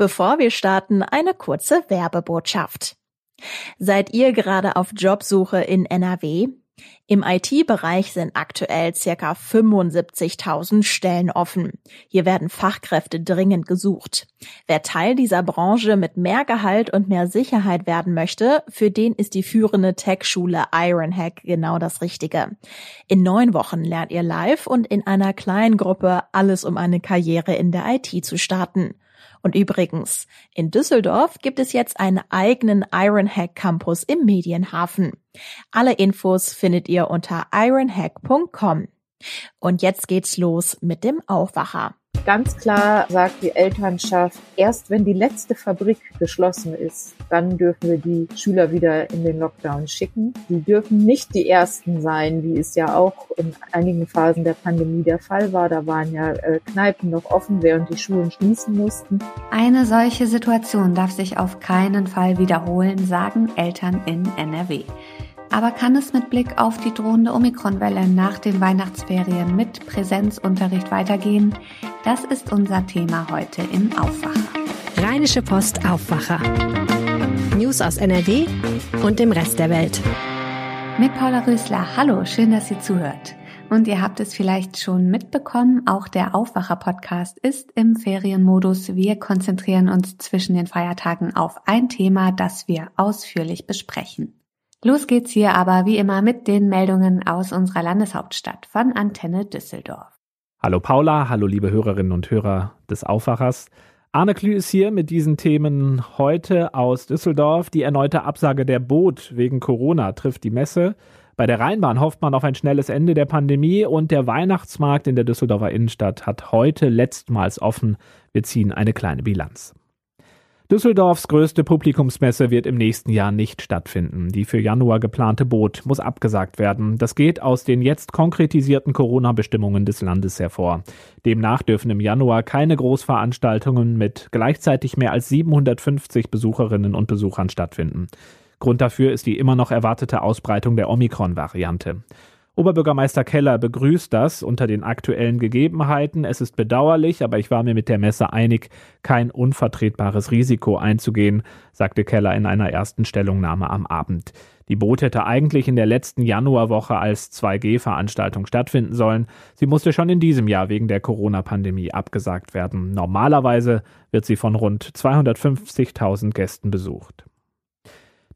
Bevor wir starten, eine kurze Werbebotschaft. Seid ihr gerade auf Jobsuche in NRW? Im IT-Bereich sind aktuell circa 75.000 Stellen offen. Hier werden Fachkräfte dringend gesucht. Wer Teil dieser Branche mit mehr Gehalt und mehr Sicherheit werden möchte, für den ist die führende Tech-Schule Ironhack genau das Richtige. In neun Wochen lernt ihr live und in einer kleinen Gruppe alles, um eine Karriere in der IT zu starten. Und übrigens, in Düsseldorf gibt es jetzt einen eigenen Ironhack Campus im Medienhafen. Alle Infos findet ihr unter ironhack.com. Und jetzt geht's los mit dem Aufwacher. Ganz klar sagt die Elternschaft, erst wenn die letzte Fabrik geschlossen ist, dann dürfen wir die Schüler wieder in den Lockdown schicken. Die dürfen nicht die Ersten sein, wie es ja auch in einigen Phasen der Pandemie der Fall war. Da waren ja äh, Kneipen noch offen, während die Schulen schließen mussten. Eine solche Situation darf sich auf keinen Fall wiederholen, sagen Eltern in NRW. Aber kann es mit Blick auf die drohende Omikronwelle nach den Weihnachtsferien mit Präsenzunterricht weitergehen? Das ist unser Thema heute im Aufwacher. Rheinische Post Aufwacher. News aus NRW und dem Rest der Welt. Mit Paula Rösler. Hallo, schön, dass ihr zuhört. Und ihr habt es vielleicht schon mitbekommen, auch der Aufwacher-Podcast ist im Ferienmodus. Wir konzentrieren uns zwischen den Feiertagen auf ein Thema, das wir ausführlich besprechen. Los geht's hier aber wie immer mit den Meldungen aus unserer Landeshauptstadt von Antenne Düsseldorf. Hallo Paula, hallo liebe Hörerinnen und Hörer des Aufwachers. Arne Klü ist hier mit diesen Themen heute aus Düsseldorf. Die erneute Absage der Boot wegen Corona trifft die Messe. Bei der Rheinbahn hofft man auf ein schnelles Ende der Pandemie und der Weihnachtsmarkt in der Düsseldorfer Innenstadt hat heute letztmals offen. Wir ziehen eine kleine Bilanz. Düsseldorfs größte Publikumsmesse wird im nächsten Jahr nicht stattfinden. Die für Januar geplante Boot muss abgesagt werden. Das geht aus den jetzt konkretisierten Corona-Bestimmungen des Landes hervor. Demnach dürfen im Januar keine Großveranstaltungen mit gleichzeitig mehr als 750 Besucherinnen und Besuchern stattfinden. Grund dafür ist die immer noch erwartete Ausbreitung der Omikron-Variante. Oberbürgermeister Keller begrüßt das unter den aktuellen Gegebenheiten. Es ist bedauerlich, aber ich war mir mit der Messe einig, kein unvertretbares Risiko einzugehen, sagte Keller in einer ersten Stellungnahme am Abend. Die Boot hätte eigentlich in der letzten Januarwoche als 2G-Veranstaltung stattfinden sollen. Sie musste schon in diesem Jahr wegen der Corona-Pandemie abgesagt werden. Normalerweise wird sie von rund 250.000 Gästen besucht.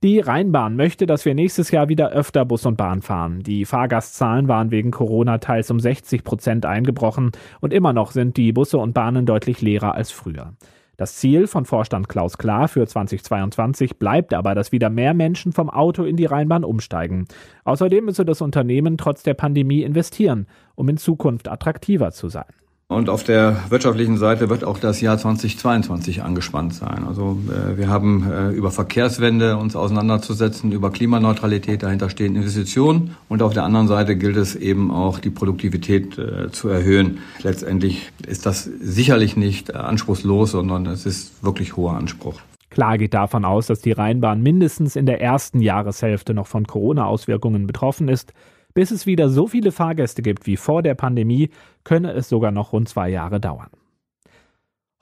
Die Rheinbahn möchte, dass wir nächstes Jahr wieder öfter Bus und Bahn fahren. Die Fahrgastzahlen waren wegen Corona teils um 60 Prozent eingebrochen und immer noch sind die Busse und Bahnen deutlich leerer als früher. Das Ziel von Vorstand Klaus Klar für 2022 bleibt aber, dass wieder mehr Menschen vom Auto in die Rheinbahn umsteigen. Außerdem müsse das Unternehmen trotz der Pandemie investieren, um in Zukunft attraktiver zu sein. Und auf der wirtschaftlichen Seite wird auch das Jahr 2022 angespannt sein. Also äh, wir haben äh, über Verkehrswende uns auseinanderzusetzen, über Klimaneutralität, dahinter stehen Investitionen. Und auf der anderen Seite gilt es eben auch, die Produktivität äh, zu erhöhen. Letztendlich ist das sicherlich nicht anspruchslos, sondern es ist wirklich hoher Anspruch. Klar geht davon aus, dass die Rheinbahn mindestens in der ersten Jahreshälfte noch von Corona-Auswirkungen betroffen ist. Bis es wieder so viele Fahrgäste gibt wie vor der Pandemie, könne es sogar noch rund zwei Jahre dauern.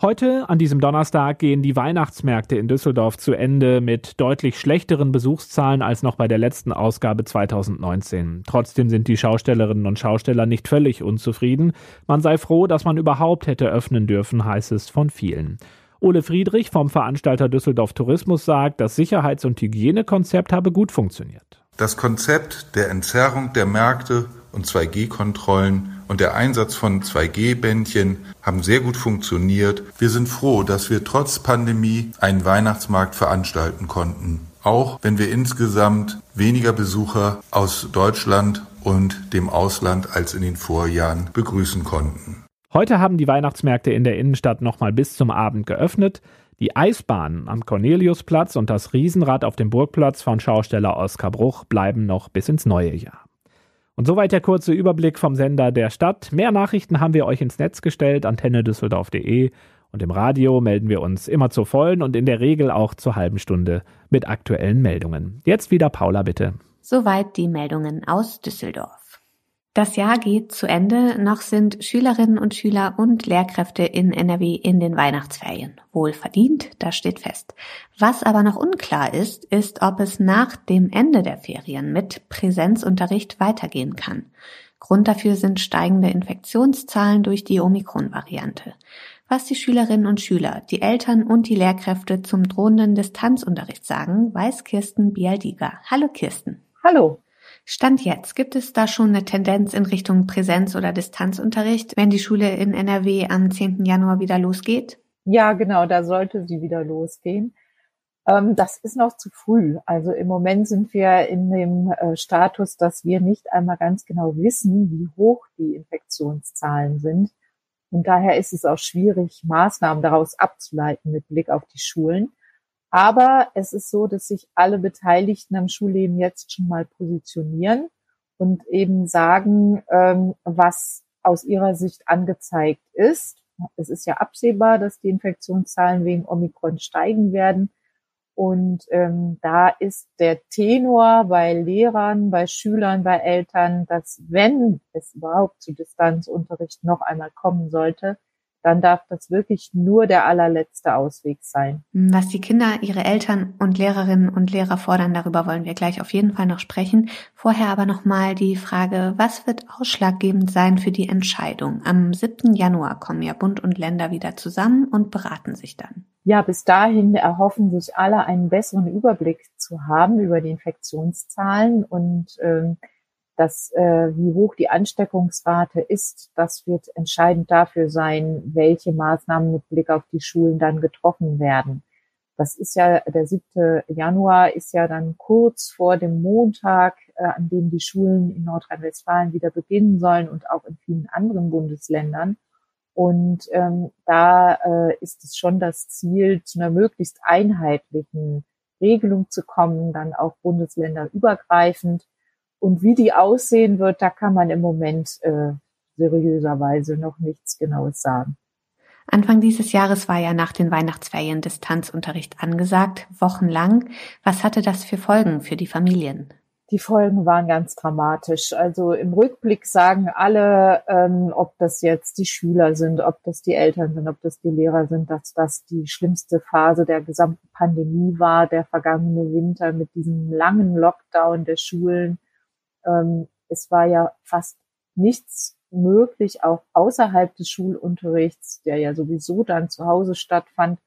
Heute, an diesem Donnerstag, gehen die Weihnachtsmärkte in Düsseldorf zu Ende mit deutlich schlechteren Besuchszahlen als noch bei der letzten Ausgabe 2019. Trotzdem sind die Schaustellerinnen und Schausteller nicht völlig unzufrieden. Man sei froh, dass man überhaupt hätte öffnen dürfen, heißt es von vielen. Ole Friedrich vom Veranstalter Düsseldorf Tourismus sagt, das Sicherheits- und Hygienekonzept habe gut funktioniert. Das Konzept der Entzerrung der Märkte und 2G-Kontrollen und der Einsatz von 2G-Bändchen haben sehr gut funktioniert. Wir sind froh, dass wir trotz Pandemie einen Weihnachtsmarkt veranstalten konnten. Auch wenn wir insgesamt weniger Besucher aus Deutschland und dem Ausland als in den Vorjahren begrüßen konnten. Heute haben die Weihnachtsmärkte in der Innenstadt nochmal bis zum Abend geöffnet. Die Eisbahn am Corneliusplatz und das Riesenrad auf dem Burgplatz von Schausteller Oskar Bruch bleiben noch bis ins neue Jahr. Und soweit der kurze Überblick vom Sender der Stadt. Mehr Nachrichten haben wir euch ins Netz gestellt, antennedüsseldorf.de. Und im Radio melden wir uns immer zur vollen und in der Regel auch zur halben Stunde mit aktuellen Meldungen. Jetzt wieder Paula, bitte. Soweit die Meldungen aus Düsseldorf. Das Jahr geht zu Ende, noch sind Schülerinnen und Schüler und Lehrkräfte in NRW in den Weihnachtsferien. Wohl verdient, das steht fest. Was aber noch unklar ist, ist, ob es nach dem Ende der Ferien mit Präsenzunterricht weitergehen kann. Grund dafür sind steigende Infektionszahlen durch die Omikron-Variante. Was die Schülerinnen und Schüler, die Eltern und die Lehrkräfte zum drohenden Distanzunterricht sagen, weiß Kirsten Bialdiger. Hallo Kirsten. Hallo. Stand jetzt, gibt es da schon eine Tendenz in Richtung Präsenz- oder Distanzunterricht, wenn die Schule in NRW am 10. Januar wieder losgeht? Ja, genau, da sollte sie wieder losgehen. Ähm, das ist noch zu früh. Also im Moment sind wir in dem äh, Status, dass wir nicht einmal ganz genau wissen, wie hoch die Infektionszahlen sind. Und daher ist es auch schwierig, Maßnahmen daraus abzuleiten mit Blick auf die Schulen. Aber es ist so, dass sich alle Beteiligten am Schulleben jetzt schon mal positionieren und eben sagen, ähm, was aus ihrer Sicht angezeigt ist. Es ist ja absehbar, dass die Infektionszahlen wegen Omikron steigen werden. Und ähm, da ist der Tenor bei Lehrern, bei Schülern, bei Eltern, dass wenn es überhaupt zu Distanzunterricht noch einmal kommen sollte, dann darf das wirklich nur der allerletzte Ausweg sein. Was die Kinder, ihre Eltern und Lehrerinnen und Lehrer fordern, darüber wollen wir gleich auf jeden Fall noch sprechen. Vorher aber nochmal die Frage, was wird ausschlaggebend sein für die Entscheidung? Am 7. Januar kommen ja Bund und Länder wieder zusammen und beraten sich dann. Ja, bis dahin erhoffen sich alle einen besseren Überblick zu haben über die Infektionszahlen und ähm, dass äh, wie hoch die Ansteckungsrate ist, das wird entscheidend dafür sein, welche Maßnahmen mit Blick auf die Schulen dann getroffen werden. Das ist ja der 7. Januar ist ja dann kurz vor dem Montag, äh, an dem die Schulen in Nordrhein-Westfalen wieder beginnen sollen und auch in vielen anderen Bundesländern. Und ähm, da äh, ist es schon das Ziel, zu einer möglichst einheitlichen Regelung zu kommen, dann auch bundesländerübergreifend und wie die aussehen wird, da kann man im Moment äh, seriöserweise noch nichts Genaues sagen. Anfang dieses Jahres war ja nach den Weihnachtsferien Distanzunterricht angesagt, wochenlang. Was hatte das für Folgen für die Familien? Die Folgen waren ganz dramatisch. Also im Rückblick sagen alle, ähm, ob das jetzt die Schüler sind, ob das die Eltern sind, ob das die Lehrer sind, dass das die schlimmste Phase der gesamten Pandemie war, der vergangene Winter mit diesem langen Lockdown der Schulen ähm, es war ja fast nichts möglich, auch außerhalb des Schulunterrichts, der ja sowieso dann zu Hause stattfand.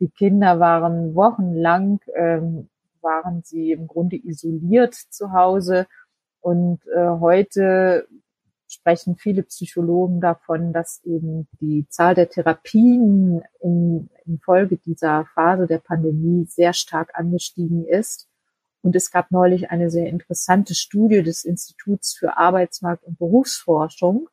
Die Kinder waren wochenlang, ähm, waren sie im Grunde isoliert zu Hause. Und äh, heute sprechen viele Psychologen davon, dass eben die Zahl der Therapien in, in Folge dieser Phase der Pandemie sehr stark angestiegen ist. Und es gab neulich eine sehr interessante Studie des Instituts für Arbeitsmarkt und Berufsforschung.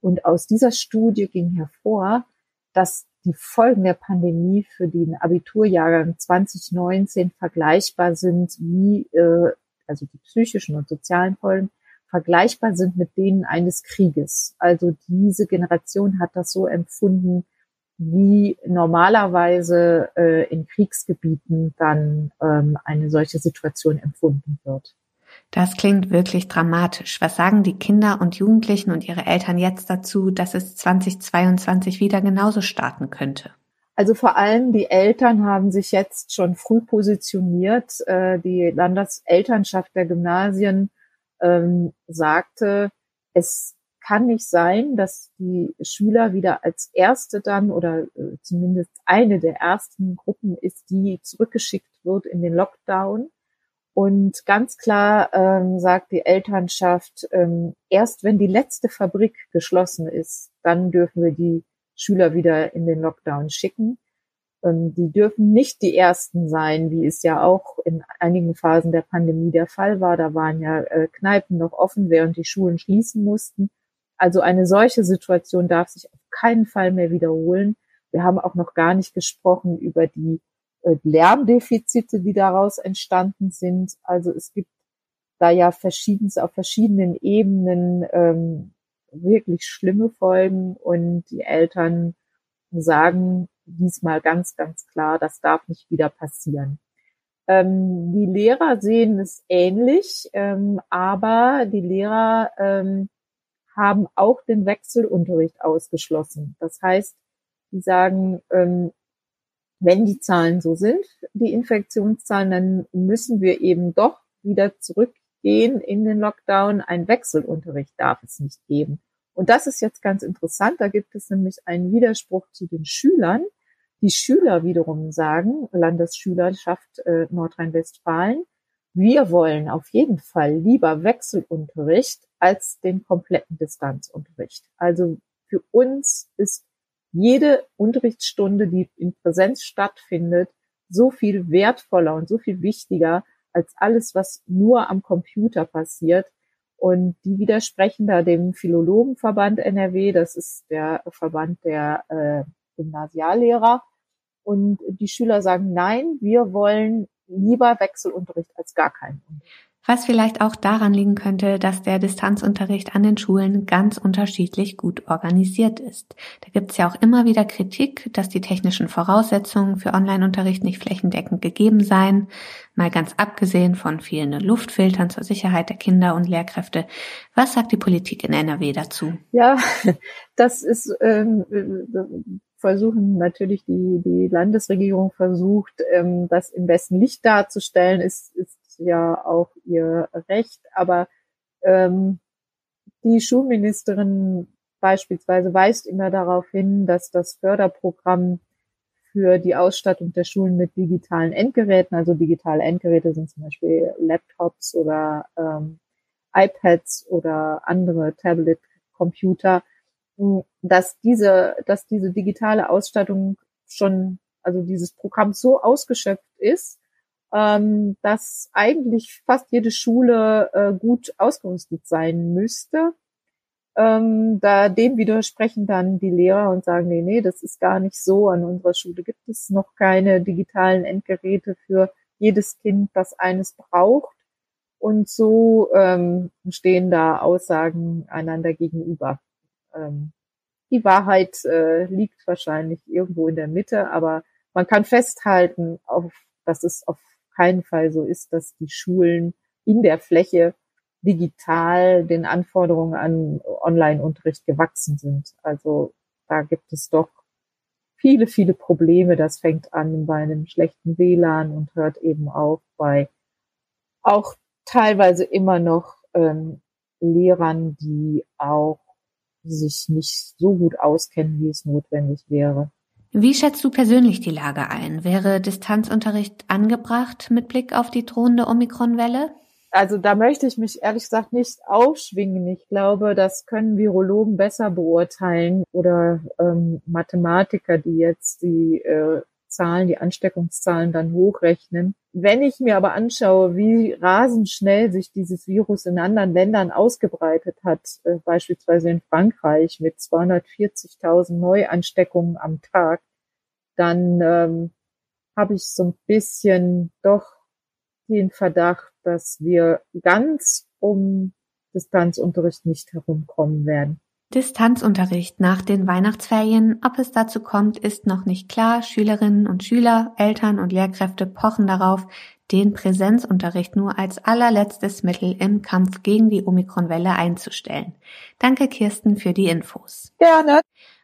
Und aus dieser Studie ging hervor, dass die Folgen der Pandemie für den Abiturjahrgang 2019 vergleichbar sind wie, äh, also die psychischen und sozialen Folgen, vergleichbar sind mit denen eines Krieges. Also diese Generation hat das so empfunden, wie normalerweise äh, in Kriegsgebieten dann ähm, eine solche Situation empfunden wird. Das klingt wirklich dramatisch. Was sagen die Kinder und Jugendlichen und ihre Eltern jetzt dazu, dass es 2022 wieder genauso starten könnte? Also vor allem die Eltern haben sich jetzt schon früh positioniert. Äh, die Landeselternschaft der Gymnasien ähm, sagte, es kann nicht sein, dass die Schüler wieder als erste dann oder äh, zumindest eine der ersten Gruppen ist, die zurückgeschickt wird in den Lockdown. Und ganz klar ähm, sagt die Elternschaft, ähm, erst wenn die letzte Fabrik geschlossen ist, dann dürfen wir die Schüler wieder in den Lockdown schicken. Ähm, die dürfen nicht die ersten sein, wie es ja auch in einigen Phasen der Pandemie der Fall war. Da waren ja äh, Kneipen noch offen, während die Schulen schließen mussten. Also eine solche Situation darf sich auf keinen Fall mehr wiederholen. Wir haben auch noch gar nicht gesprochen über die äh, Lärmdefizite, die daraus entstanden sind. Also es gibt da ja verschiedens auf verschiedenen Ebenen ähm, wirklich schlimme Folgen und die Eltern sagen diesmal ganz, ganz klar, das darf nicht wieder passieren. Ähm, die Lehrer sehen es ähnlich, ähm, aber die Lehrer ähm, haben auch den Wechselunterricht ausgeschlossen. Das heißt, die sagen, ähm, wenn die Zahlen so sind, die Infektionszahlen, dann müssen wir eben doch wieder zurückgehen in den Lockdown. Ein Wechselunterricht darf es nicht geben. Und das ist jetzt ganz interessant. Da gibt es nämlich einen Widerspruch zu den Schülern. Die Schüler wiederum sagen, Landesschülerschaft äh, Nordrhein-Westfalen, wir wollen auf jeden Fall lieber Wechselunterricht als den kompletten Distanzunterricht. Also für uns ist jede Unterrichtsstunde, die in Präsenz stattfindet, so viel wertvoller und so viel wichtiger als alles, was nur am Computer passiert. Und die widersprechen da dem Philologenverband NRW, das ist der Verband der äh, Gymnasiallehrer. Und die Schüler sagen, nein, wir wollen lieber Wechselunterricht als gar keinen Unterricht. Was vielleicht auch daran liegen könnte, dass der Distanzunterricht an den Schulen ganz unterschiedlich gut organisiert ist. Da gibt es ja auch immer wieder Kritik, dass die technischen Voraussetzungen für Online-Unterricht nicht flächendeckend gegeben seien, mal ganz abgesehen von fehlenden Luftfiltern zur Sicherheit der Kinder und Lehrkräfte. Was sagt die Politik in NRW dazu? Ja, das ist ähm, versuchen natürlich die, die Landesregierung versucht, ähm, das im besten Licht darzustellen, ist, ist ja auch ihr Recht. Aber ähm, die Schulministerin beispielsweise weist immer darauf hin, dass das Förderprogramm für die Ausstattung der Schulen mit digitalen Endgeräten, also digitale Endgeräte sind zum Beispiel Laptops oder ähm, iPads oder andere Tablet-Computer, dass diese, dass diese digitale Ausstattung schon, also dieses Programm so ausgeschöpft ist, ähm, dass eigentlich fast jede Schule äh, gut ausgerüstet sein müsste. Ähm, da dem widersprechen dann die Lehrer und sagen, nee, nee, das ist gar nicht so. An unserer Schule gibt es noch keine digitalen Endgeräte für jedes Kind, das eines braucht. Und so ähm, stehen da Aussagen einander gegenüber. Ähm, die Wahrheit äh, liegt wahrscheinlich irgendwo in der Mitte, aber man kann festhalten, auf, dass es auf keinen Fall so ist, dass die Schulen in der Fläche digital den Anforderungen an Online-Unterricht gewachsen sind. Also da gibt es doch viele, viele Probleme. Das fängt an bei einem schlechten WLAN und hört eben auf bei auch teilweise immer noch ähm, Lehrern, die auch sich nicht so gut auskennen, wie es notwendig wäre. Wie schätzt du persönlich die Lage ein? Wäre Distanzunterricht angebracht mit Blick auf die drohende Omikronwelle? Also da möchte ich mich ehrlich gesagt nicht aufschwingen. Ich glaube, das können Virologen besser beurteilen oder ähm, Mathematiker, die jetzt die äh, Zahlen, die Ansteckungszahlen dann hochrechnen. Wenn ich mir aber anschaue, wie rasend schnell sich dieses Virus in anderen Ländern ausgebreitet hat, äh, beispielsweise in Frankreich mit 240.000 Neuansteckungen am Tag, dann ähm, habe ich so ein bisschen doch den Verdacht, dass wir ganz um Distanzunterricht nicht herumkommen werden. Distanzunterricht nach den Weihnachtsferien. Ob es dazu kommt, ist noch nicht klar. Schülerinnen und Schüler, Eltern und Lehrkräfte pochen darauf, den Präsenzunterricht nur als allerletztes Mittel im Kampf gegen die Omikronwelle einzustellen. Danke Kirsten für die Infos. Gerne.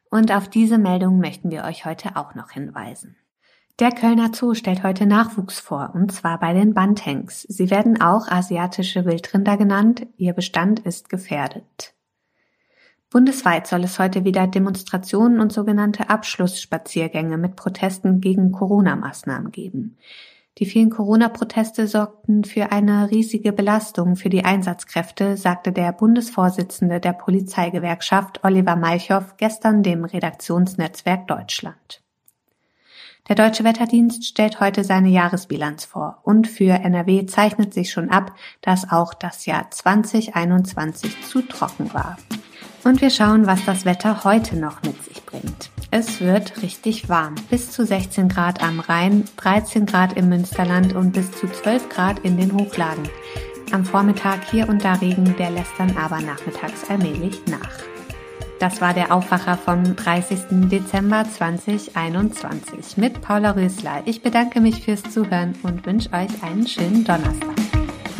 Und auf diese Meldung möchten wir euch heute auch noch hinweisen. Der Kölner Zoo stellt heute Nachwuchs vor, und zwar bei den Bantengs. Sie werden auch asiatische Wildrinder genannt. Ihr Bestand ist gefährdet. Bundesweit soll es heute wieder Demonstrationen und sogenannte Abschlussspaziergänge mit Protesten gegen Corona-Maßnahmen geben. Die vielen Corona-Proteste sorgten für eine riesige Belastung für die Einsatzkräfte, sagte der Bundesvorsitzende der Polizeigewerkschaft Oliver Malchow gestern dem Redaktionsnetzwerk Deutschland. Der Deutsche Wetterdienst stellt heute seine Jahresbilanz vor und für NRW zeichnet sich schon ab, dass auch das Jahr 2021 zu trocken war. Und wir schauen, was das Wetter heute noch mit sich bringt. Es wird richtig warm. Bis zu 16 Grad am Rhein, 13 Grad im Münsterland und bis zu 12 Grad in den Hochlagen. Am Vormittag hier und da Regen, der lässt dann aber nachmittags allmählich nach. Das war der Aufwacher vom 30. Dezember 2021 mit Paula Rösler. Ich bedanke mich fürs Zuhören und wünsche euch einen schönen Donnerstag.